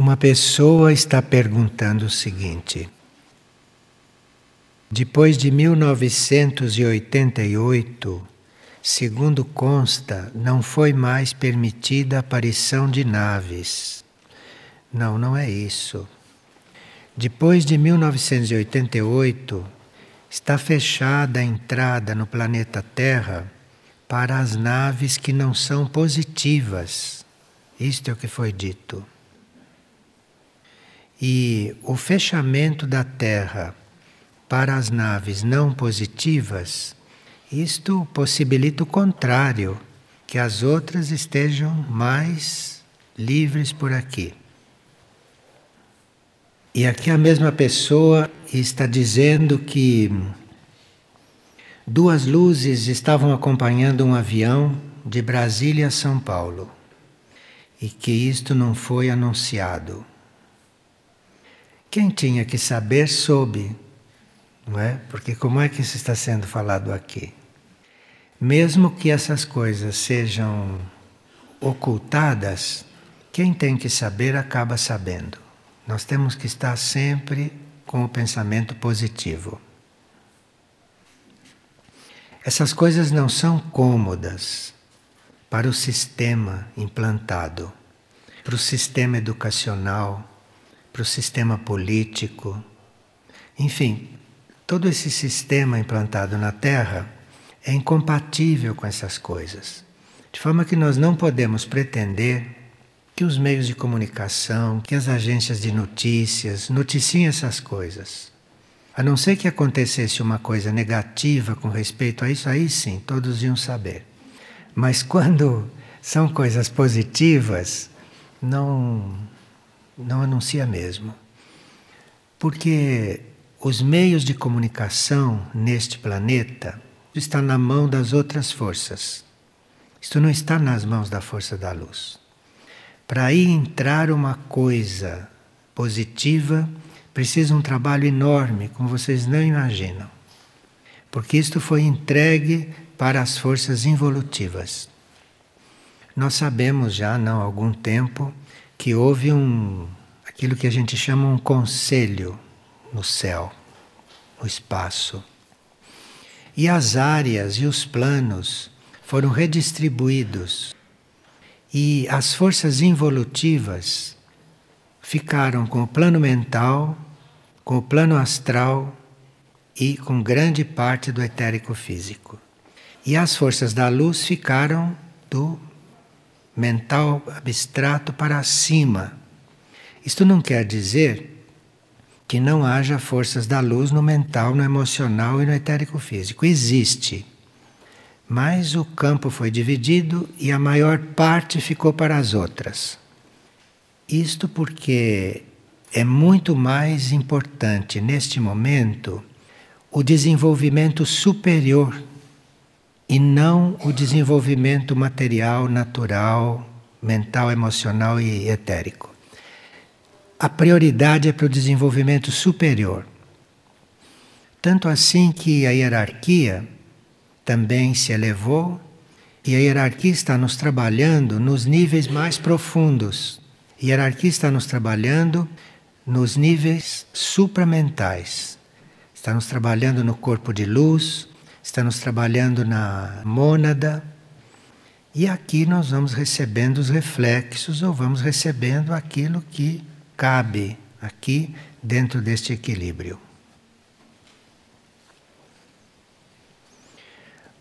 Uma pessoa está perguntando o seguinte: depois de 1988, segundo consta, não foi mais permitida a aparição de naves. Não, não é isso. Depois de 1988, está fechada a entrada no planeta Terra para as naves que não são positivas. Isto é o que foi dito. E o fechamento da Terra para as naves não positivas, isto possibilita o contrário, que as outras estejam mais livres por aqui. E aqui a mesma pessoa está dizendo que duas luzes estavam acompanhando um avião de Brasília a São Paulo e que isto não foi anunciado. Quem tinha que saber soube, não é? Porque como é que isso está sendo falado aqui? Mesmo que essas coisas sejam ocultadas, quem tem que saber acaba sabendo. Nós temos que estar sempre com o pensamento positivo. Essas coisas não são cômodas para o sistema implantado, para o sistema educacional, para o sistema político. Enfim, todo esse sistema implantado na Terra é incompatível com essas coisas. De forma que nós não podemos pretender que os meios de comunicação, que as agências de notícias noticiem essas coisas. A não ser que acontecesse uma coisa negativa com respeito a isso, aí sim, todos iam saber. Mas quando são coisas positivas, não, não anuncia mesmo. Porque os meios de comunicação neste planeta estão na mão das outras forças. Isto não está nas mãos da força da luz. Para aí entrar uma coisa positiva, precisa um trabalho enorme, como vocês não imaginam. Porque isto foi entregue para as forças involutivas. Nós sabemos já, não há algum tempo, que houve um aquilo que a gente chama um conselho no céu, no espaço. E as áreas e os planos foram redistribuídos e as forças involutivas ficaram com o plano mental, com o plano astral e com grande parte do etérico físico. E as forças da luz ficaram do mental abstrato para cima. Isto não quer dizer que não haja forças da luz no mental, no emocional e no etérico físico. Existe. Mas o campo foi dividido e a maior parte ficou para as outras. Isto porque é muito mais importante neste momento o desenvolvimento superior e não o desenvolvimento material, natural, mental, emocional e etérico. A prioridade é para o desenvolvimento superior. Tanto assim que a hierarquia também se elevou e a hierarquia está nos trabalhando nos níveis mais profundos. A hierarquia está nos trabalhando nos níveis supramentais. Está nos trabalhando no corpo de luz, está nos trabalhando na mônada. E aqui nós vamos recebendo os reflexos ou vamos recebendo aquilo que cabe aqui dentro deste equilíbrio.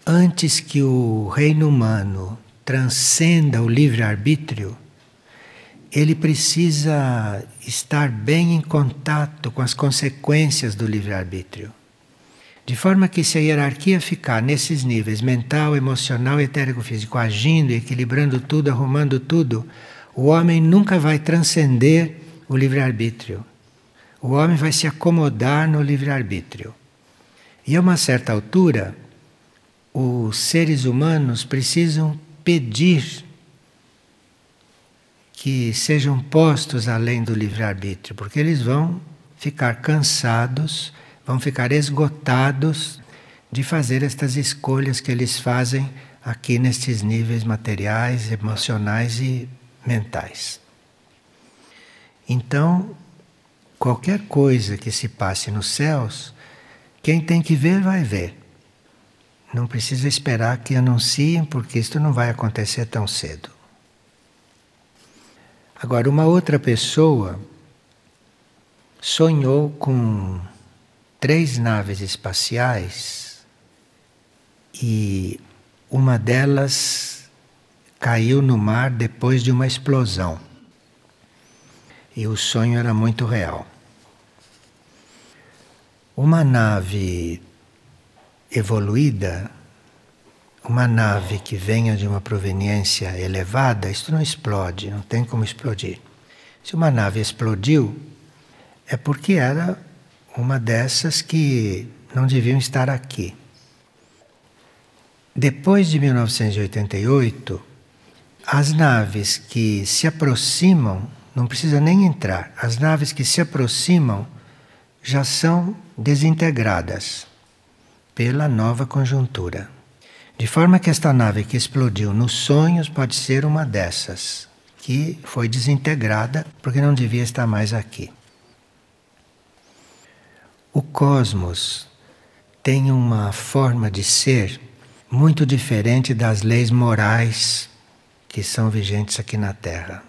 antes que o reino humano transcenda o livre-arbítrio, ele precisa estar bem em contato com as consequências do livre-arbítrio. De forma que, se a hierarquia ficar nesses níveis mental, emocional, etérico, físico, agindo, equilibrando tudo, arrumando tudo, o homem nunca vai transcender o livre-arbítrio. O homem vai se acomodar no livre-arbítrio. E a uma certa altura, os seres humanos precisam pedir que sejam postos além do livre-arbítrio, porque eles vão ficar cansados, vão ficar esgotados de fazer estas escolhas que eles fazem aqui nestes níveis materiais, emocionais e mentais. Então, qualquer coisa que se passe nos céus, quem tem que ver, vai ver. Não precisa esperar que anunciem, porque isto não vai acontecer tão cedo. Agora, uma outra pessoa sonhou com três naves espaciais e uma delas caiu no mar depois de uma explosão. E o sonho era muito real. Uma nave evoluída, uma nave que venha de uma proveniência elevada, isto não explode, não tem como explodir. Se uma nave explodiu, é porque era uma dessas que não deviam estar aqui. Depois de 1988, as naves que se aproximam, não precisa nem entrar, as naves que se aproximam já são desintegradas pela nova conjuntura. De forma que esta nave que explodiu nos sonhos pode ser uma dessas, que foi desintegrada porque não devia estar mais aqui. O cosmos tem uma forma de ser muito diferente das leis morais que são vigentes aqui na Terra.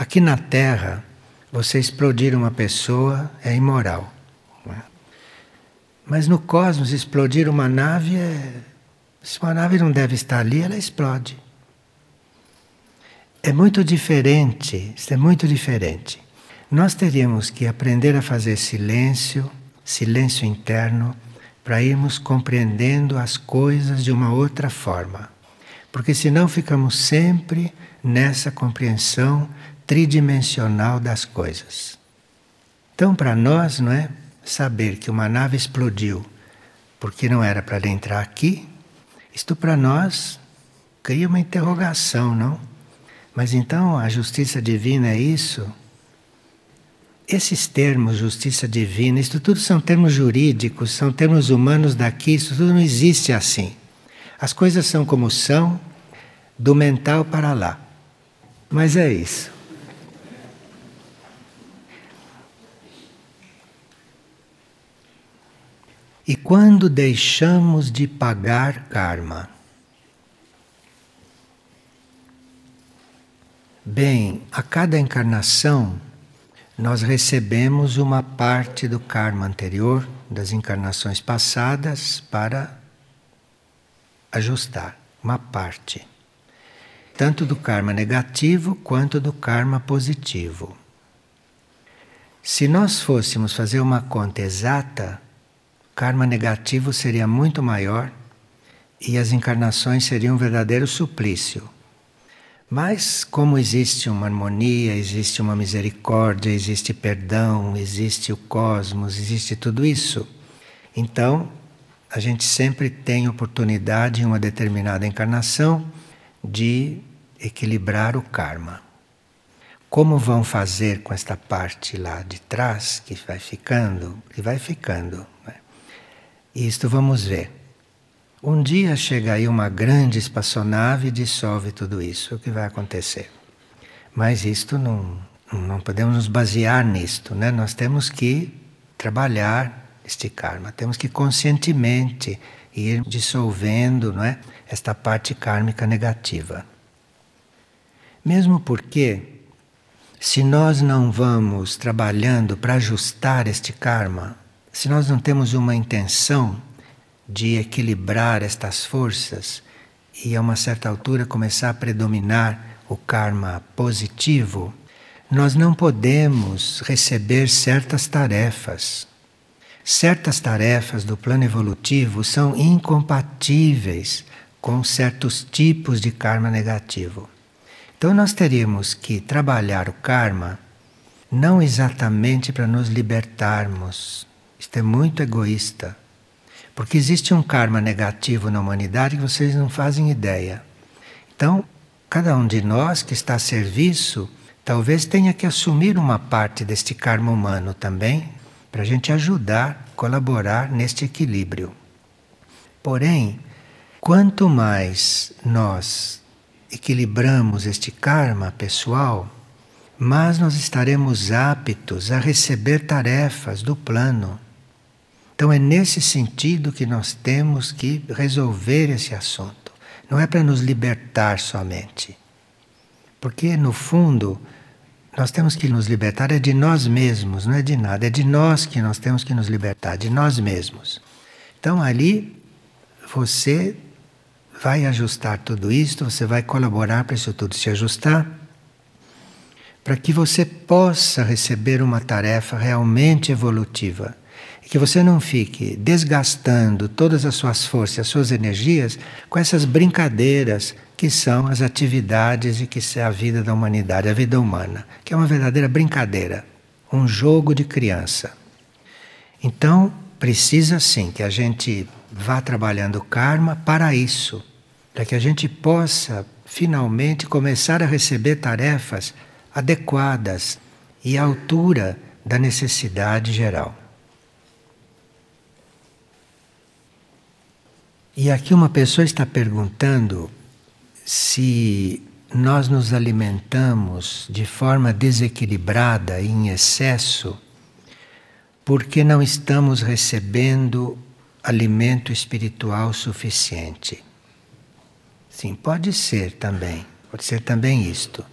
Aqui na Terra, você explodir uma pessoa é imoral. Mas no cosmos, explodir uma nave é. Se uma nave não deve estar ali, ela explode. É muito diferente, isso é muito diferente. Nós teríamos que aprender a fazer silêncio, silêncio interno, para irmos compreendendo as coisas de uma outra forma. Porque senão ficamos sempre nessa compreensão tridimensional das coisas. Então, para nós, não é? saber que uma nave explodiu porque não era para entrar aqui, isto para nós cria uma interrogação, não? Mas então a justiça divina é isso? Esses termos, justiça divina, isto tudo são termos jurídicos, são termos humanos daqui, isso tudo não existe assim. As coisas são como são, do mental para lá. Mas é isso. E quando deixamos de pagar karma? Bem, a cada encarnação nós recebemos uma parte do karma anterior, das encarnações passadas, para ajustar, uma parte. Tanto do karma negativo quanto do karma positivo. Se nós fôssemos fazer uma conta exata, karma negativo seria muito maior e as encarnações seriam um verdadeiro suplício. Mas, como existe uma harmonia, existe uma misericórdia, existe perdão, existe o cosmos, existe tudo isso, então a gente sempre tem oportunidade em uma determinada encarnação de equilibrar o karma. Como vão fazer com esta parte lá de trás que vai ficando? Que vai ficando. Né? Isto vamos ver. Um dia chega aí uma grande espaçonave e dissolve tudo isso. O que vai acontecer? Mas isto não, não podemos nos basear nisto, né? Nós temos que trabalhar este karma, temos que conscientemente ir dissolvendo, não é? Esta parte kármica negativa. Mesmo porque se nós não vamos trabalhando para ajustar este karma, se nós não temos uma intenção de equilibrar estas forças e a uma certa altura começar a predominar o karma positivo, nós não podemos receber certas tarefas. Certas tarefas do plano evolutivo são incompatíveis com certos tipos de karma negativo. Então nós teríamos que trabalhar o karma não exatamente para nos libertarmos isto é muito egoísta. Porque existe um karma negativo na humanidade que vocês não fazem ideia. Então, cada um de nós que está a serviço, talvez tenha que assumir uma parte deste karma humano também, para a gente ajudar, colaborar neste equilíbrio. Porém, quanto mais nós equilibramos este karma pessoal, mas nós estaremos aptos a receber tarefas do plano. Então é nesse sentido que nós temos que resolver esse assunto. Não é para nos libertar somente. Porque no fundo nós temos que nos libertar é de nós mesmos, não é de nada, é de nós que nós temos que nos libertar, de nós mesmos. Então ali você vai ajustar tudo isso, você vai colaborar para isso tudo se ajustar, para que você possa receber uma tarefa realmente evolutiva. Que você não fique desgastando todas as suas forças, as suas energias com essas brincadeiras que são as atividades e que é a vida da humanidade, a vida humana, que é uma verdadeira brincadeira, um jogo de criança. Então, precisa sim que a gente vá trabalhando o karma para isso, para que a gente possa finalmente começar a receber tarefas adequadas e à altura da necessidade geral. E aqui uma pessoa está perguntando se nós nos alimentamos de forma desequilibrada em excesso, porque não estamos recebendo alimento espiritual suficiente. Sim, pode ser também, pode ser também isto.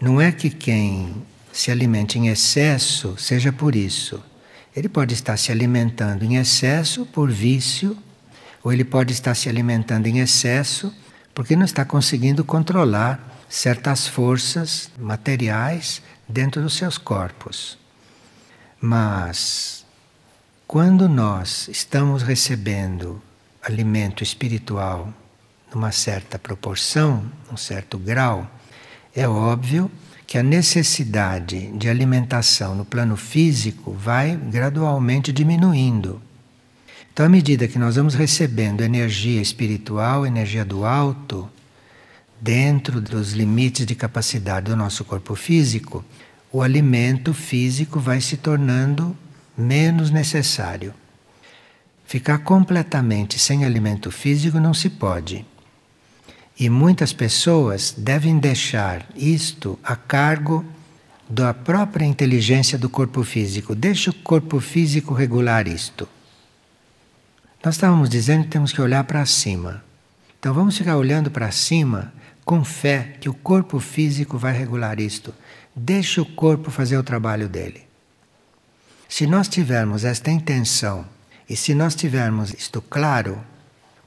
Não é que quem se alimente em excesso seja por isso. Ele pode estar se alimentando em excesso por vício, ou ele pode estar se alimentando em excesso porque não está conseguindo controlar certas forças materiais dentro dos seus corpos. Mas quando nós estamos recebendo alimento espiritual numa certa proporção, um certo grau, é óbvio que a necessidade de alimentação no plano físico vai gradualmente diminuindo. Então, à medida que nós vamos recebendo energia espiritual, energia do alto, dentro dos limites de capacidade do nosso corpo físico, o alimento físico vai se tornando menos necessário. Ficar completamente sem alimento físico não se pode. E muitas pessoas devem deixar isto a cargo da própria inteligência do corpo físico. Deixa o corpo físico regular isto. Nós estávamos dizendo que temos que olhar para cima. Então vamos ficar olhando para cima com fé que o corpo físico vai regular isto. Deixe o corpo fazer o trabalho dele. Se nós tivermos esta intenção e se nós tivermos isto claro,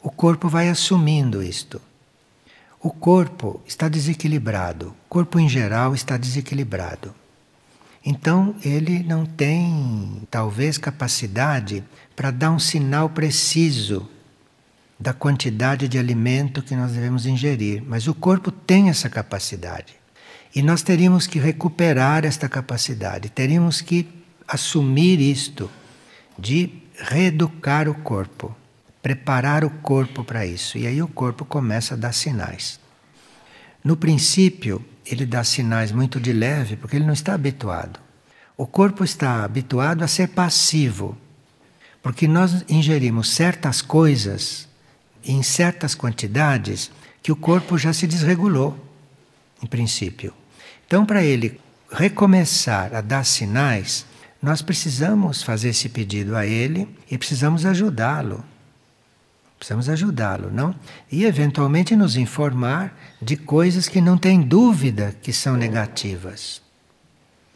o corpo vai assumindo isto. O corpo está desequilibrado, o corpo em geral está desequilibrado. Então ele não tem, talvez, capacidade para dar um sinal preciso da quantidade de alimento que nós devemos ingerir. Mas o corpo tem essa capacidade. E nós teríamos que recuperar esta capacidade, teríamos que assumir isto, de reeducar o corpo, preparar o corpo para isso. E aí o corpo começa a dar sinais. No princípio, ele dá sinais muito de leve porque ele não está habituado. O corpo está habituado a ser passivo, porque nós ingerimos certas coisas em certas quantidades que o corpo já se desregulou, em princípio. Então, para ele recomeçar a dar sinais, nós precisamos fazer esse pedido a ele e precisamos ajudá-lo. Precisamos ajudá-lo, não? E eventualmente nos informar de coisas que não tem dúvida que são negativas.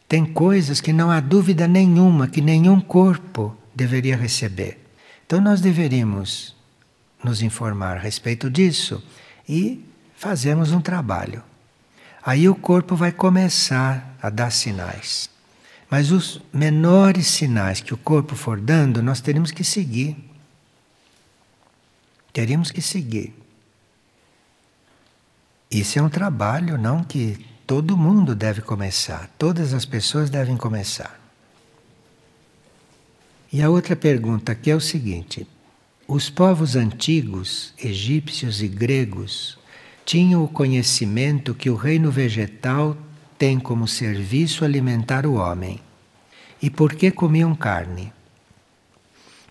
Tem coisas que não há dúvida nenhuma que nenhum corpo deveria receber. Então nós deveríamos nos informar a respeito disso e fazermos um trabalho. Aí o corpo vai começar a dar sinais. Mas os menores sinais que o corpo for dando, nós teremos que seguir. Teríamos que seguir. Isso é um trabalho, não que todo mundo deve começar, todas as pessoas devem começar. E a outra pergunta aqui é o seguinte: os povos antigos, egípcios e gregos, tinham o conhecimento que o reino vegetal tem como serviço alimentar o homem. E por que comiam carne?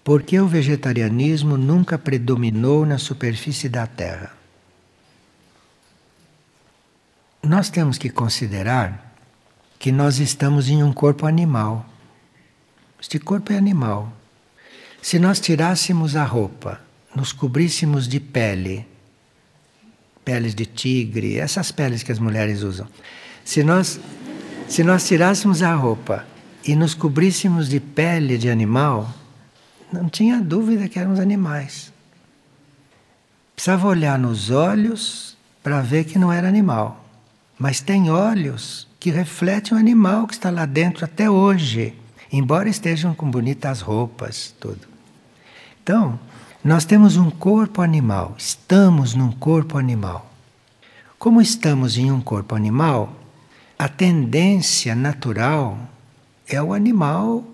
Porque o vegetarianismo nunca predominou na superfície da Terra? Nós temos que considerar que nós estamos em um corpo animal. Este corpo é animal. Se nós tirássemos a roupa, nos cobríssemos de pele, peles de tigre, essas peles que as mulheres usam. Se nós, se nós tirássemos a roupa e nos cobríssemos de pele de animal, não tinha dúvida que éramos animais. Precisava olhar nos olhos para ver que não era animal. Mas tem olhos que refletem o animal que está lá dentro até hoje, embora estejam com bonitas roupas, tudo. Então, nós temos um corpo animal, estamos num corpo animal. Como estamos em um corpo animal, a tendência natural é o animal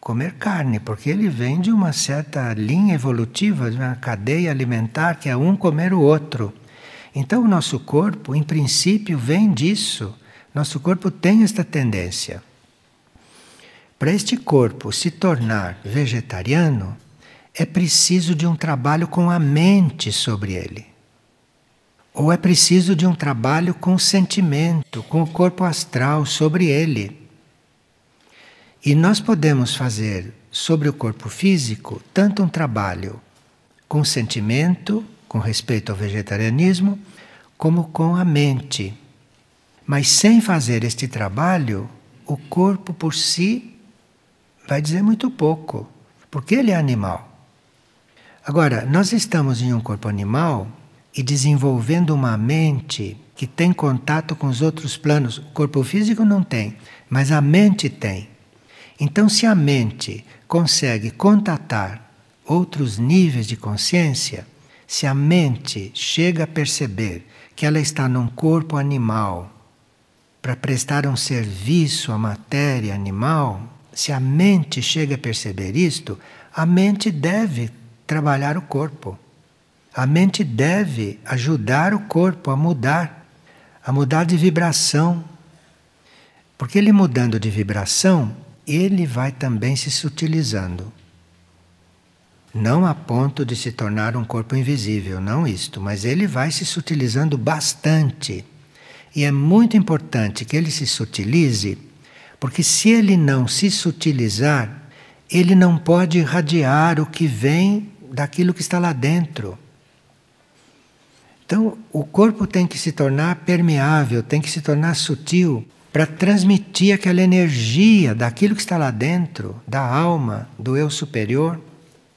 comer carne, porque ele vem de uma certa linha evolutiva, de uma cadeia alimentar que é um comer o outro. Então, o nosso corpo, em princípio, vem disso. Nosso corpo tem esta tendência. Para este corpo se tornar vegetariano, é preciso de um trabalho com a mente sobre ele. Ou é preciso de um trabalho com o sentimento, com o corpo astral sobre ele. E nós podemos fazer sobre o corpo físico tanto um trabalho com sentimento, com respeito ao vegetarianismo, como com a mente. Mas sem fazer este trabalho, o corpo por si vai dizer muito pouco, porque ele é animal. Agora, nós estamos em um corpo animal e desenvolvendo uma mente que tem contato com os outros planos. O corpo físico não tem, mas a mente tem. Então, se a mente consegue contatar outros níveis de consciência, se a mente chega a perceber que ela está num corpo animal para prestar um serviço à matéria animal, se a mente chega a perceber isto, a mente deve trabalhar o corpo. A mente deve ajudar o corpo a mudar, a mudar de vibração. Porque ele mudando de vibração, ele vai também se sutilizando. Não a ponto de se tornar um corpo invisível, não isto, mas ele vai se sutilizando bastante. E é muito importante que ele se sutilize, porque se ele não se sutilizar, ele não pode irradiar o que vem daquilo que está lá dentro. Então, o corpo tem que se tornar permeável, tem que se tornar sutil para transmitir aquela energia daquilo que está lá dentro, da alma, do eu superior,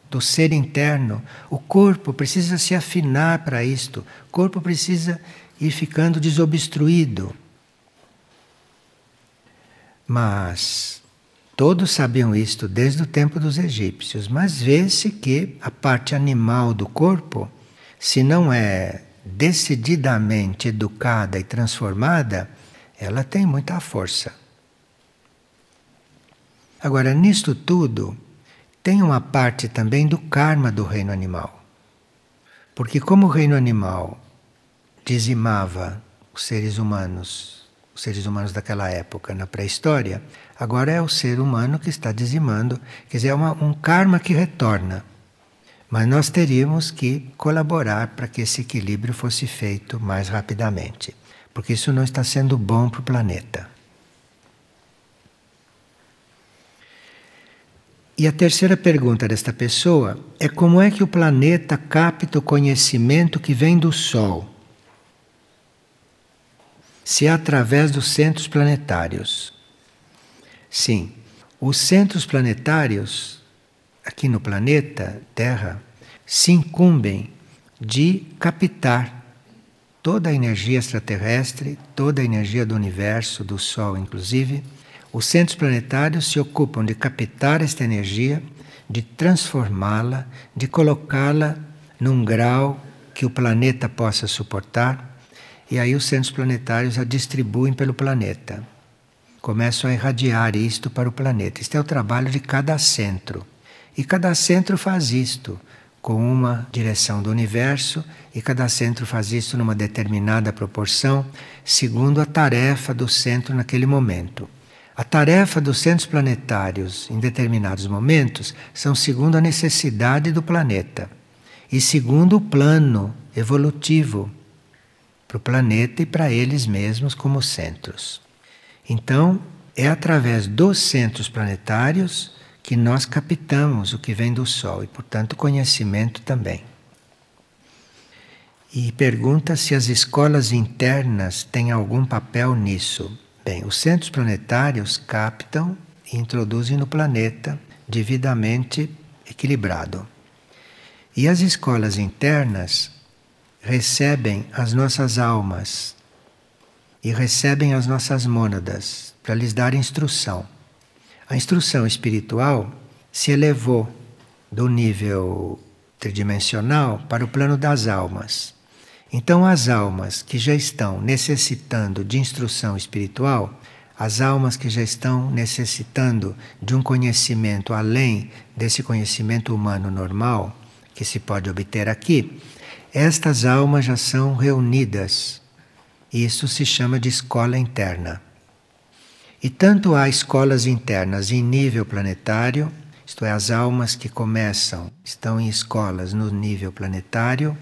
do ser interno. O corpo precisa se afinar para isto. O corpo precisa ir ficando desobstruído. Mas todos sabiam isto desde o tempo dos egípcios, mas vê-se que a parte animal do corpo, se não é decididamente educada e transformada, ela tem muita força. Agora, nisto tudo, tem uma parte também do karma do reino animal. Porque, como o reino animal dizimava os seres humanos, os seres humanos daquela época, na pré-história, agora é o ser humano que está dizimando, quer dizer, é uma, um karma que retorna. Mas nós teríamos que colaborar para que esse equilíbrio fosse feito mais rapidamente porque isso não está sendo bom para o planeta. E a terceira pergunta desta pessoa é como é que o planeta capta o conhecimento que vem do Sol? Se é através dos centros planetários. Sim, os centros planetários aqui no planeta Terra se incumbem de captar toda a energia extraterrestre, toda a energia do universo, do Sol inclusive, os centros planetários se ocupam de captar esta energia, de transformá-la, de colocá-la num grau que o planeta possa suportar, e aí os centros planetários a distribuem pelo planeta. Começam a irradiar isto para o planeta. Este é o trabalho de cada centro. E cada centro faz isto com uma direção do universo e cada centro faz isso numa determinada proporção, segundo a tarefa do centro naquele momento. A tarefa dos centros planetários em determinados momentos são segundo a necessidade do planeta e segundo o plano evolutivo para o planeta e para eles mesmos como centros. Então, é através dos centros planetários que nós captamos o que vem do Sol e, portanto, conhecimento também. E pergunta se as escolas internas têm algum papel nisso. Bem, os centros planetários captam e introduzem no planeta devidamente equilibrado. E as escolas internas recebem as nossas almas e recebem as nossas mônadas para lhes dar instrução. A instrução espiritual se elevou do nível tridimensional para o plano das almas. Então, as almas que já estão necessitando de instrução espiritual, as almas que já estão necessitando de um conhecimento além desse conhecimento humano normal que se pode obter aqui, estas almas já são reunidas. Isso se chama de escola interna. E tanto há escolas internas em nível planetário, isto é, as almas que começam, estão em escolas no nível planetário,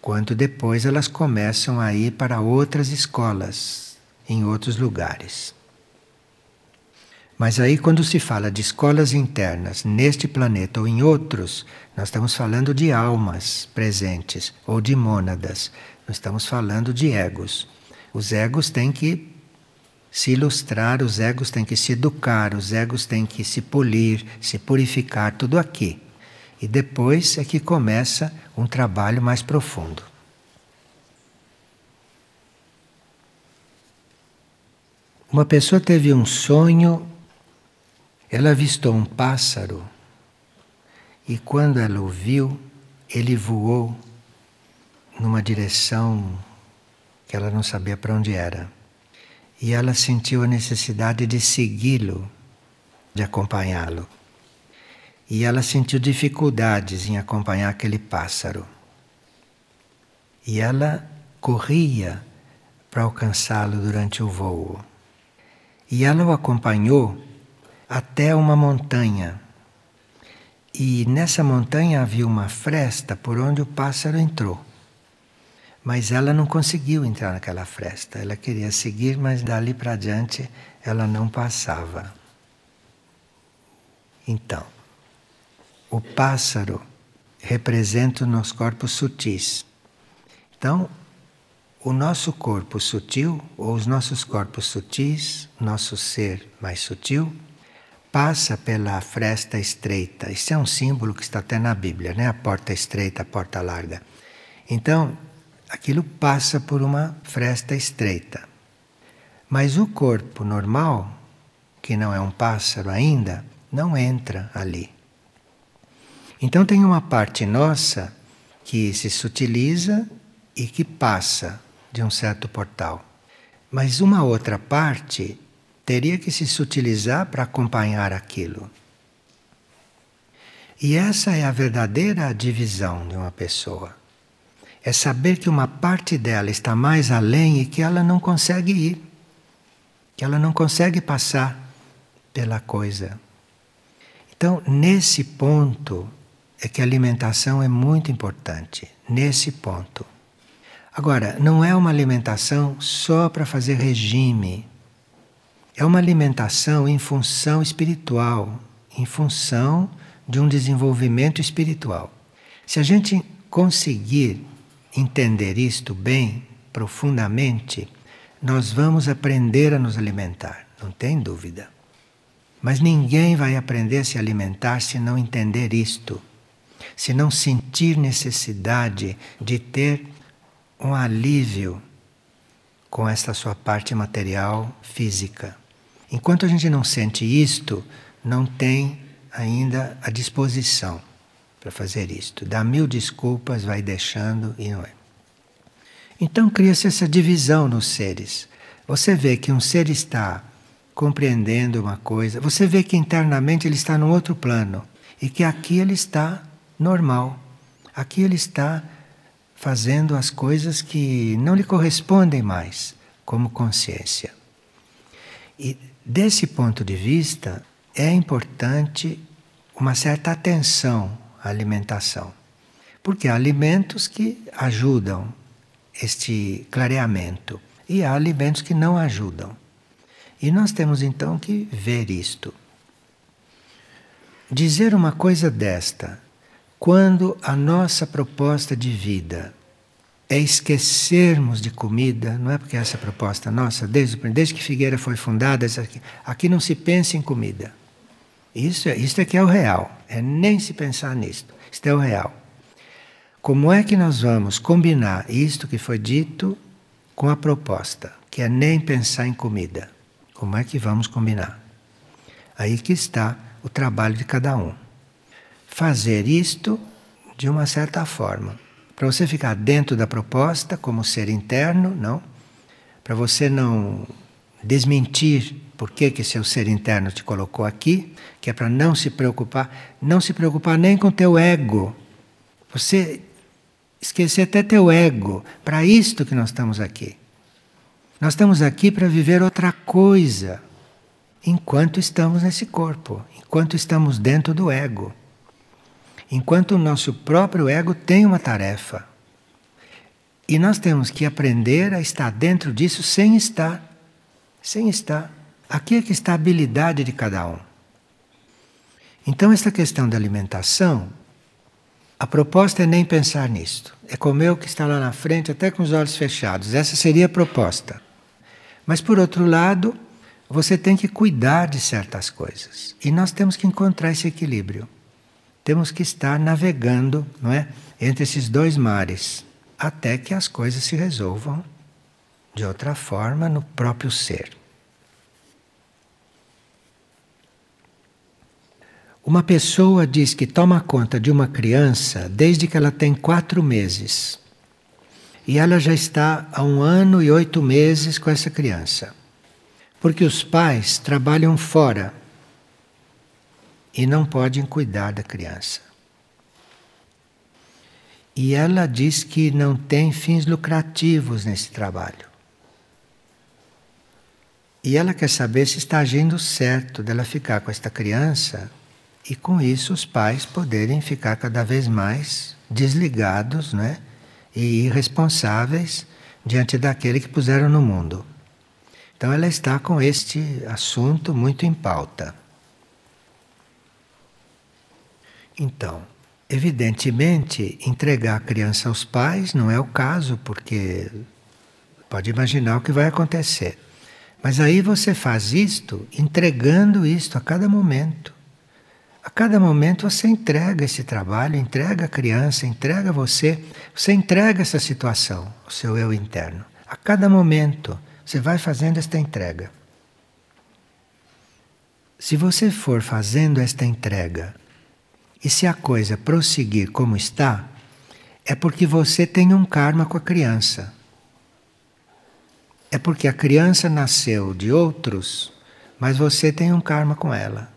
quanto depois elas começam a ir para outras escolas em outros lugares. Mas aí, quando se fala de escolas internas neste planeta ou em outros, nós estamos falando de almas presentes ou de mônadas, nós estamos falando de egos. Os egos têm que se ilustrar, os egos têm que se educar, os egos têm que se polir, se purificar, tudo aqui. E depois é que começa um trabalho mais profundo. Uma pessoa teve um sonho, ela avistou um pássaro e quando ela o viu, ele voou numa direção que ela não sabia para onde era. E ela sentiu a necessidade de segui-lo, de acompanhá-lo. E ela sentiu dificuldades em acompanhar aquele pássaro. E ela corria para alcançá-lo durante o voo. E ela o acompanhou até uma montanha. E nessa montanha havia uma fresta por onde o pássaro entrou. Mas ela não conseguiu entrar naquela fresta. Ela queria seguir, mas dali para diante ela não passava. Então, o pássaro representa os nossos corpos sutis. Então, o nosso corpo sutil, ou os nossos corpos sutis, nosso ser mais sutil, passa pela fresta estreita. Isso é um símbolo que está até na Bíblia, né? A porta estreita, a porta larga. Então, aquilo passa por uma fresta estreita. Mas o corpo normal, que não é um pássaro ainda, não entra ali. Então tem uma parte nossa que se sutiliza e que passa de um certo portal. Mas uma outra parte teria que se sutilizar para acompanhar aquilo. E essa é a verdadeira divisão de uma pessoa. É saber que uma parte dela está mais além e que ela não consegue ir, que ela não consegue passar pela coisa. Então, nesse ponto, é que a alimentação é muito importante, nesse ponto. Agora, não é uma alimentação só para fazer regime. É uma alimentação em função espiritual, em função de um desenvolvimento espiritual. Se a gente conseguir entender isto bem, profundamente, nós vamos aprender a nos alimentar, não tem dúvida. Mas ninguém vai aprender a se alimentar se não entender isto se não sentir necessidade de ter um alívio com esta sua parte material física. Enquanto a gente não sente isto, não tem ainda a disposição para fazer isto. Dá mil desculpas, vai deixando e não é. Então cria-se essa divisão nos seres. Você vê que um ser está compreendendo uma coisa, você vê que internamente ele está num outro plano e que aqui ele está normal. Aqui ele está fazendo as coisas que não lhe correspondem mais como consciência. E desse ponto de vista, é importante uma certa atenção alimentação. Porque há alimentos que ajudam este clareamento e há alimentos que não ajudam. E nós temos então que ver isto. Dizer uma coisa desta, quando a nossa proposta de vida é esquecermos de comida, não é porque essa é proposta nossa, desde, desde que Figueira foi fundada, aqui, aqui não se pensa em comida. Isso, é, é que é o real, é nem se pensar nisto, isto é o real. Como é que nós vamos combinar isto que foi dito com a proposta, que é nem pensar em comida? Como é que vamos combinar? Aí que está o trabalho de cada um. Fazer isto de uma certa forma para você ficar dentro da proposta como ser interno, não? Para você não desmentir por que, que seu ser interno te colocou aqui, que é para não se preocupar, não se preocupar nem com teu ego. Você esquecer até teu ego. Para isto que nós estamos aqui. Nós estamos aqui para viver outra coisa enquanto estamos nesse corpo, enquanto estamos dentro do ego enquanto o nosso próprio ego tem uma tarefa. E nós temos que aprender a estar dentro disso sem estar. Sem estar. Aqui é que está a habilidade de cada um. Então, esta questão da alimentação, a proposta é nem pensar nisto. É comer o que está lá na frente, até com os olhos fechados. Essa seria a proposta. Mas, por outro lado, você tem que cuidar de certas coisas. E nós temos que encontrar esse equilíbrio temos que estar navegando não é, entre esses dois mares até que as coisas se resolvam de outra forma no próprio ser. Uma pessoa diz que toma conta de uma criança desde que ela tem quatro meses. E ela já está há um ano e oito meses com essa criança. Porque os pais trabalham fora e não podem cuidar da criança. E ela diz que não tem fins lucrativos nesse trabalho. E ela quer saber se está agindo certo dela ficar com esta criança e com isso os pais poderem ficar cada vez mais desligados né, e irresponsáveis diante daquele que puseram no mundo. Então ela está com este assunto muito em pauta. Então, evidentemente, entregar a criança aos pais não é o caso, porque pode imaginar o que vai acontecer. Mas aí você faz isto entregando isto a cada momento. A cada momento você entrega esse trabalho, entrega a criança, entrega você, você entrega essa situação, o seu eu interno. A cada momento você vai fazendo esta entrega. Se você for fazendo esta entrega e se a coisa prosseguir como está, é porque você tem um karma com a criança. É porque a criança nasceu de outros, mas você tem um karma com ela.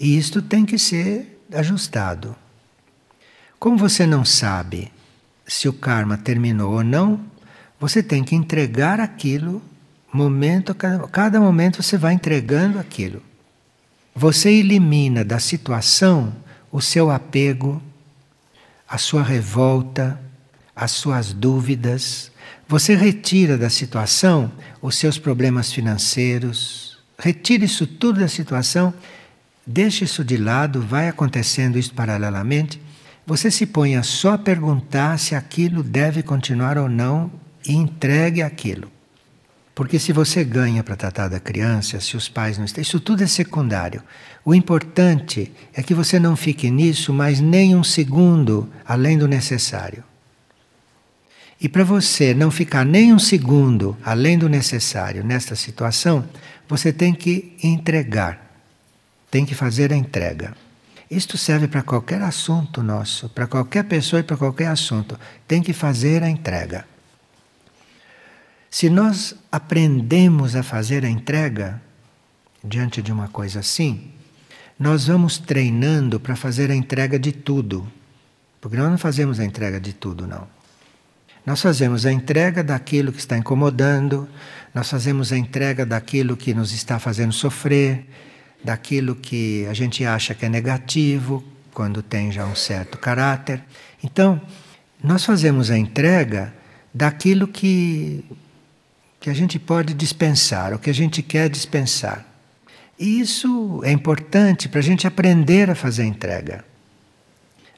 E isto tem que ser ajustado. Como você não sabe se o karma terminou ou não, você tem que entregar aquilo, momento, cada, cada momento você vai entregando aquilo. Você elimina da situação o seu apego, a sua revolta, as suas dúvidas. Você retira da situação os seus problemas financeiros, retira isso tudo da situação, deixe isso de lado, vai acontecendo isso paralelamente. Você se põe a só perguntar se aquilo deve continuar ou não e entregue aquilo. Porque se você ganha para tratar da criança, se os pais não estão, isso tudo é secundário. O importante é que você não fique nisso mais nem um segundo além do necessário. E para você não ficar nem um segundo além do necessário nesta situação, você tem que entregar, tem que fazer a entrega. Isto serve para qualquer assunto nosso, para qualquer pessoa e para qualquer assunto. Tem que fazer a entrega. Se nós aprendemos a fazer a entrega diante de uma coisa assim, nós vamos treinando para fazer a entrega de tudo. Porque nós não fazemos a entrega de tudo, não. Nós fazemos a entrega daquilo que está incomodando, nós fazemos a entrega daquilo que nos está fazendo sofrer, daquilo que a gente acha que é negativo, quando tem já um certo caráter. Então, nós fazemos a entrega daquilo que que a gente pode dispensar, o que a gente quer dispensar. E isso é importante para a gente aprender a fazer a entrega.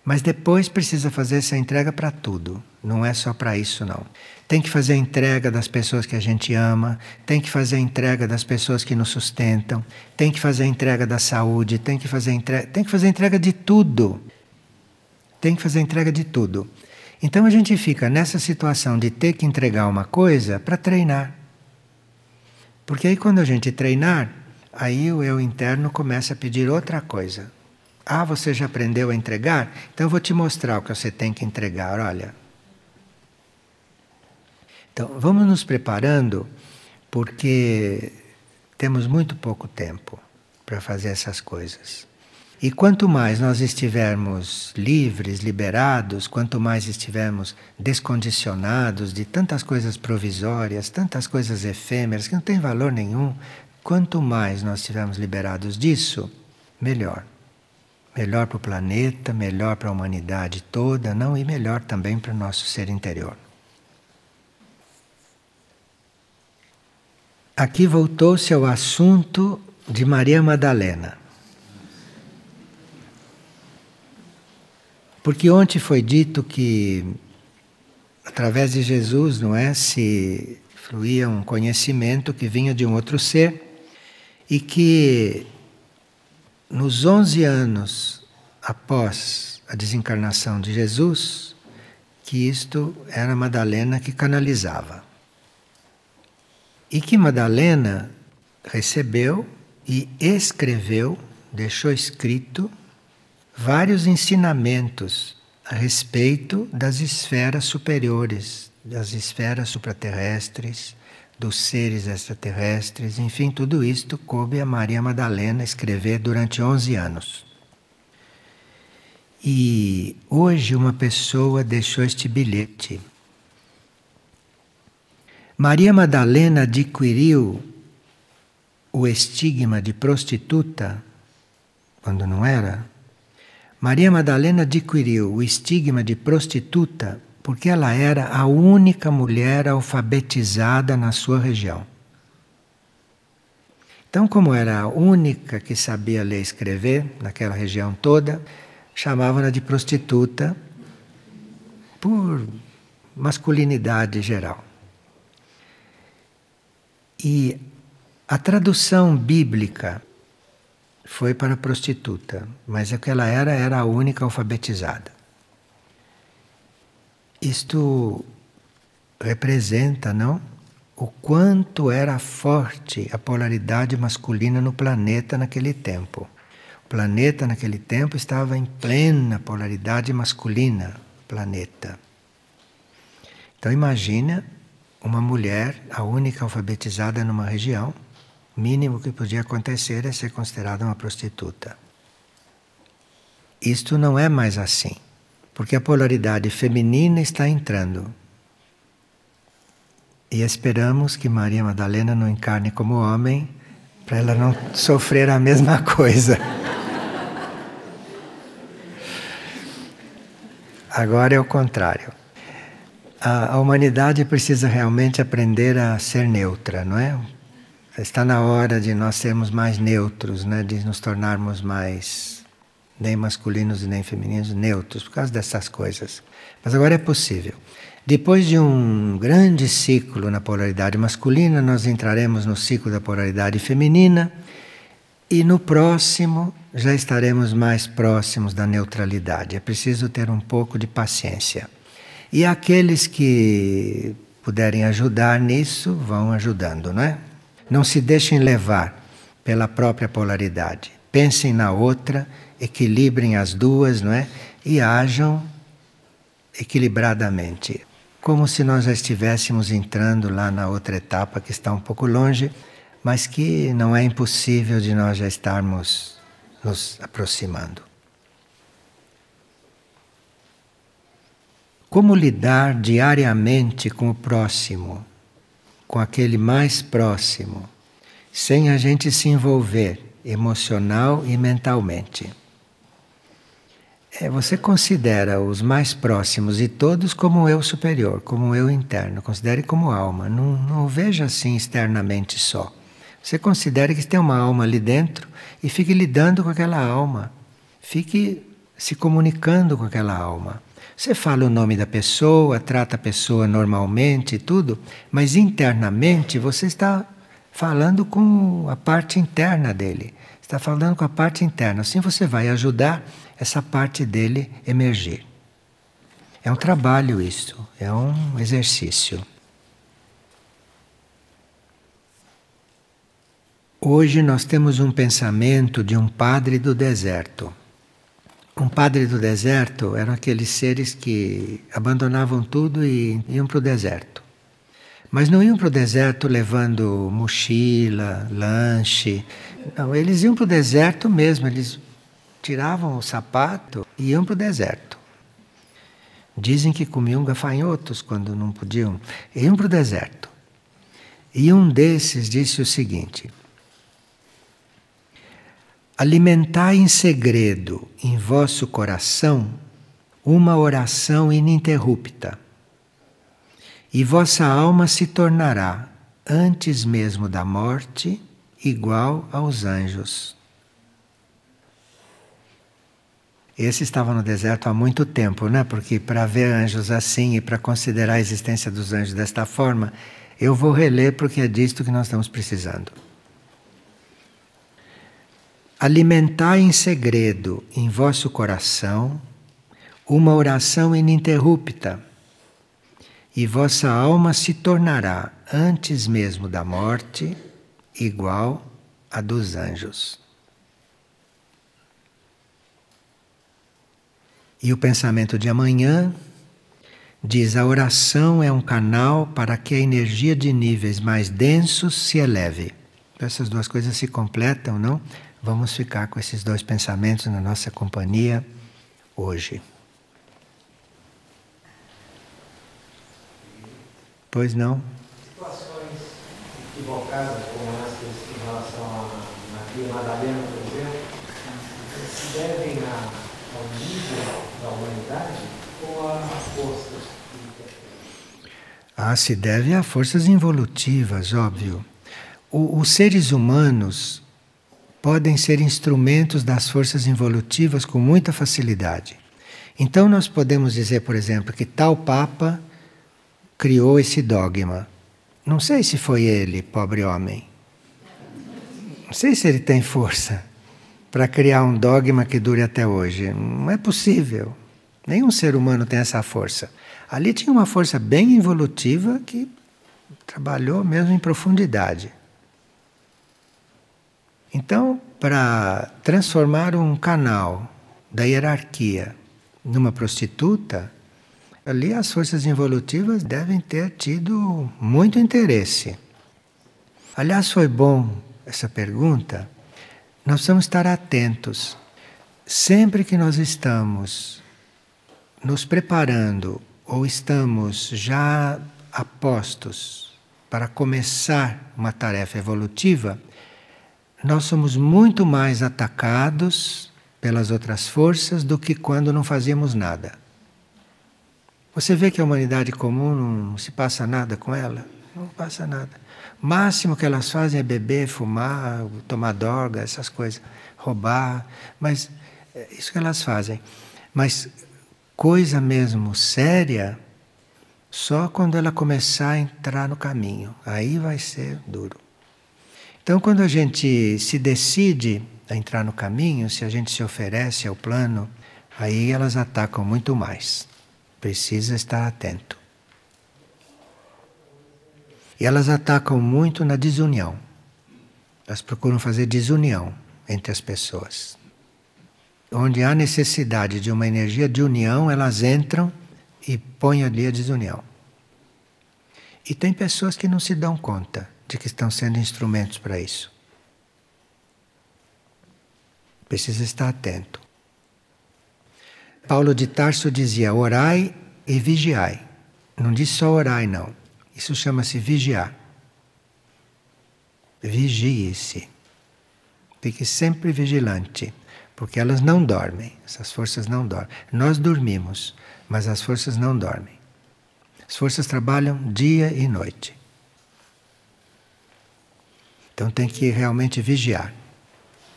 Mas depois precisa fazer essa entrega para tudo, não é só para isso não. Tem que fazer a entrega das pessoas que a gente ama, tem que fazer a entrega das pessoas que nos sustentam, tem que fazer a entrega da saúde, tem que fazer a entrega, tem que fazer entrega de tudo. Tem que fazer a entrega de tudo. Então a gente fica nessa situação de ter que entregar uma coisa para treinar. Porque aí quando a gente treinar, aí o eu interno começa a pedir outra coisa. Ah, você já aprendeu a entregar? Então eu vou te mostrar o que você tem que entregar, olha. Então vamos nos preparando porque temos muito pouco tempo para fazer essas coisas. E quanto mais nós estivermos livres, liberados, quanto mais estivermos descondicionados de tantas coisas provisórias, tantas coisas efêmeras que não têm valor nenhum, quanto mais nós estivermos liberados disso, melhor. Melhor para o planeta, melhor para a humanidade toda, não, e melhor também para o nosso ser interior. Aqui voltou-se ao assunto de Maria Madalena. Porque ontem foi dito que através de Jesus, não é, se fluía um conhecimento que vinha de um outro ser e que nos 11 anos após a desencarnação de Jesus, que isto era Madalena que canalizava. E que Madalena recebeu e escreveu, deixou escrito vários ensinamentos a respeito das esferas superiores, das esferas supraterrestres, dos seres extraterrestres, enfim, tudo isto coube a Maria Madalena escrever durante 11 anos. E hoje uma pessoa deixou este bilhete. Maria Madalena adquiriu o estigma de prostituta quando não era Maria Madalena adquiriu o estigma de prostituta porque ela era a única mulher alfabetizada na sua região. Então, como era a única que sabia ler e escrever naquela região toda, chamavam-na de prostituta por masculinidade geral. E a tradução bíblica foi para prostituta, mas aquela era era a única alfabetizada. Isto representa, não? O quanto era forte a polaridade masculina no planeta naquele tempo. O planeta naquele tempo estava em plena polaridade masculina, planeta. Então imagina uma mulher, a única alfabetizada numa região, o mínimo que podia acontecer é ser considerada uma prostituta. Isto não é mais assim, porque a polaridade feminina está entrando. E esperamos que Maria Madalena não encarne como homem, para ela não sofrer a mesma coisa. Agora é o contrário. A, a humanidade precisa realmente aprender a ser neutra, não é? Está na hora de nós sermos mais neutros, né? de nos tornarmos mais nem masculinos e nem femininos, neutros, por causa dessas coisas. Mas agora é possível. Depois de um grande ciclo na polaridade masculina, nós entraremos no ciclo da polaridade feminina e no próximo já estaremos mais próximos da neutralidade. É preciso ter um pouco de paciência. E aqueles que puderem ajudar nisso, vão ajudando, não é? Não se deixem levar pela própria polaridade. Pensem na outra, equilibrem as duas, não é? E ajam equilibradamente. Como se nós já estivéssemos entrando lá na outra etapa que está um pouco longe, mas que não é impossível de nós já estarmos nos aproximando. Como lidar diariamente com o próximo? com aquele mais próximo, sem a gente se envolver emocional e mentalmente. É, você considera os mais próximos e todos como eu superior, como eu interno. Considere como alma. Não, não veja assim externamente só. Você considere que tem uma alma ali dentro e fique lidando com aquela alma. Fique se comunicando com aquela alma. Você fala o nome da pessoa, trata a pessoa normalmente e tudo, mas internamente você está falando com a parte interna dele. Está falando com a parte interna. Assim você vai ajudar essa parte dele emergir. É um trabalho isso, é um exercício. Hoje nós temos um pensamento de um padre do deserto. Um padre do deserto eram aqueles seres que abandonavam tudo e iam para o deserto. Mas não iam para o deserto levando mochila, lanche. Não, eles iam para o deserto mesmo, eles tiravam o sapato e iam para o deserto. Dizem que comiam gafanhotos quando não podiam. Iam para o deserto. E um desses disse o seguinte: Alimentai em segredo em vosso coração uma oração ininterrupta, e vossa alma se tornará, antes mesmo da morte, igual aos anjos. Esse estava no deserto há muito tempo, né? Porque para ver anjos assim e para considerar a existência dos anjos desta forma, eu vou reler porque é disto que nós estamos precisando. Alimentai em segredo em vosso coração uma oração ininterrupta, e vossa alma se tornará, antes mesmo da morte, igual a dos anjos. E o pensamento de amanhã diz: a oração é um canal para que a energia de níveis mais densos se eleve. Essas duas coisas se completam, não? Vamos ficar com esses dois pensamentos na nossa companhia hoje. Pois não? Situações equivocadas como essas em relação a Maria Madalena, por exemplo, se devem a, ao nível da humanidade ou a forças Ah, se deve a forças involutivas, óbvio. O, os seres humanos podem ser instrumentos das forças involutivas com muita facilidade. Então, nós podemos dizer, por exemplo, que tal Papa criou esse dogma. Não sei se foi ele, pobre homem. Não sei se ele tem força para criar um dogma que dure até hoje. Não é possível. Nenhum ser humano tem essa força. Ali tinha uma força bem evolutiva que trabalhou mesmo em profundidade. Então, para transformar um canal da hierarquia numa prostituta, ali as forças involutivas devem ter tido muito interesse. Aliás, foi bom essa pergunta. Nós precisamos estar atentos. Sempre que nós estamos nos preparando ou estamos já apostos para começar uma tarefa evolutiva, nós somos muito mais atacados pelas outras forças do que quando não fazíamos nada. Você vê que a humanidade comum não se passa nada com ela? Não passa nada. O máximo que elas fazem é beber, fumar, tomar droga, essas coisas, roubar, mas é isso que elas fazem. Mas coisa mesmo séria, só quando ela começar a entrar no caminho. Aí vai ser duro. Então, quando a gente se decide a entrar no caminho, se a gente se oferece ao plano, aí elas atacam muito mais. Precisa estar atento. E elas atacam muito na desunião. Elas procuram fazer desunião entre as pessoas. Onde há necessidade de uma energia de união, elas entram e põem ali a desunião. E tem pessoas que não se dão conta de que estão sendo instrumentos para isso. Precisa estar atento. Paulo de Tarso dizia: orai e vigiai. Não diz só orai, não. Isso chama-se vigiar. Vigie-se. Fique sempre vigilante, Porque elas não dormem, essas forças não dormem. Nós dormimos, mas as forças não dormem. As forças trabalham dia e noite. Então tem que realmente vigiar.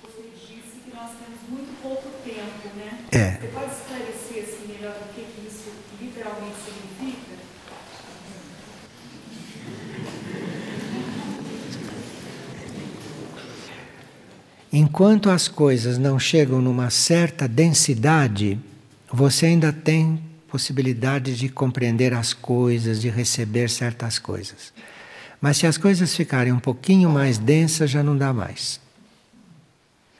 Você disse que nós temos muito pouco tempo, né? É. Você pode esclarecer assim, melhor o que, que isso literalmente significa? Enquanto as coisas não chegam numa certa densidade, você ainda tem possibilidade de compreender as coisas, de receber certas coisas. Mas se as coisas ficarem um pouquinho mais densas, já não dá mais.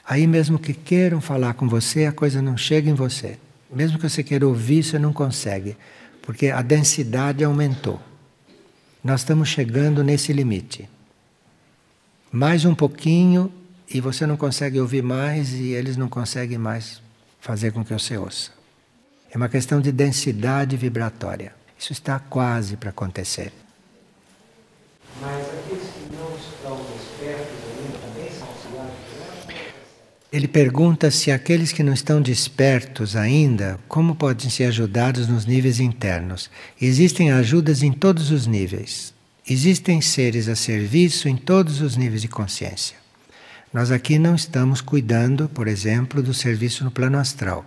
Aí, mesmo que queiram falar com você, a coisa não chega em você. Mesmo que você queira ouvir, você não consegue, porque a densidade aumentou. Nós estamos chegando nesse limite. Mais um pouquinho e você não consegue ouvir mais e eles não conseguem mais fazer com que você ouça. É uma questão de densidade vibratória. Isso está quase para acontecer. Mas aqueles que não estão despertos ainda também são auxiliares de Deus? Ele pergunta se aqueles que não estão despertos ainda, como podem ser ajudados nos níveis internos. Existem ajudas em todos os níveis. Existem seres a serviço em todos os níveis de consciência. Nós aqui não estamos cuidando, por exemplo, do serviço no plano astral.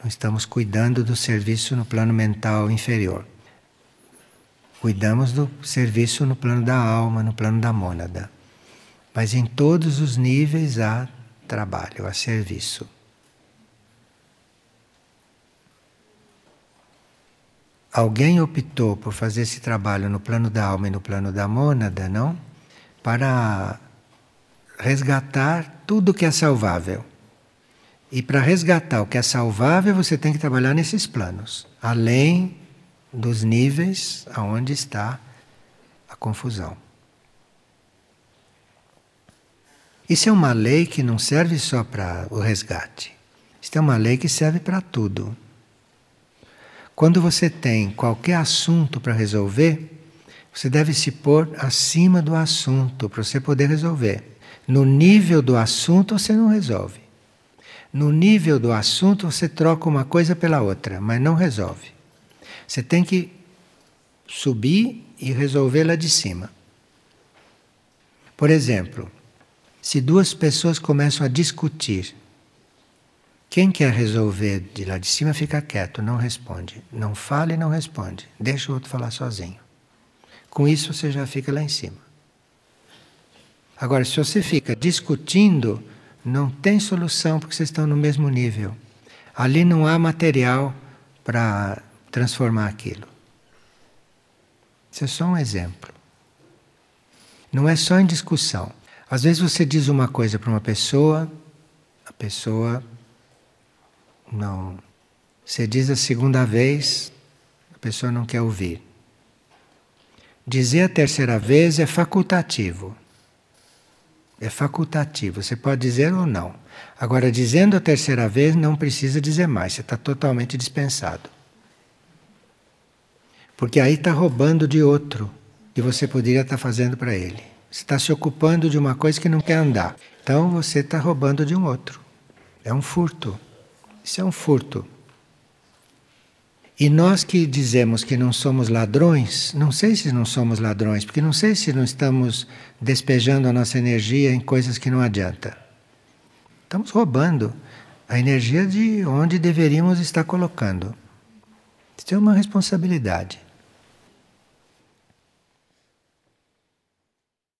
Não estamos cuidando do serviço no plano mental inferior. Cuidamos do serviço no plano da alma, no plano da mônada. Mas em todos os níveis há trabalho, há serviço. Alguém optou por fazer esse trabalho no plano da alma e no plano da mônada, não? Para resgatar tudo que é salvável. E para resgatar o que é salvável, você tem que trabalhar nesses planos, além dos níveis aonde está a confusão. Isso é uma lei que não serve só para o resgate. Isso é uma lei que serve para tudo. Quando você tem qualquer assunto para resolver, você deve se pôr acima do assunto para você poder resolver. No nível do assunto você não resolve. No nível do assunto você troca uma coisa pela outra, mas não resolve. Você tem que subir e resolver lá de cima. Por exemplo, se duas pessoas começam a discutir, quem quer resolver de lá de cima fica quieto, não responde. Não fala e não responde. Deixa o outro falar sozinho. Com isso você já fica lá em cima. Agora, se você fica discutindo, não tem solução porque vocês estão no mesmo nível. Ali não há material para transformar aquilo. Isso é só um exemplo. Não é só em discussão. Às vezes você diz uma coisa para uma pessoa, a pessoa não. Você diz a segunda vez, a pessoa não quer ouvir. Dizer a terceira vez é facultativo. É facultativo, você pode dizer ou não. Agora, dizendo a terceira vez, não precisa dizer mais, você está totalmente dispensado. Porque aí está roubando de outro que você poderia estar tá fazendo para ele. Você está se ocupando de uma coisa que não quer andar. Então você está roubando de um outro. É um furto. Isso é um furto. E nós que dizemos que não somos ladrões, não sei se não somos ladrões, porque não sei se não estamos despejando a nossa energia em coisas que não adianta. Estamos roubando a energia de onde deveríamos estar colocando. Isso é uma responsabilidade.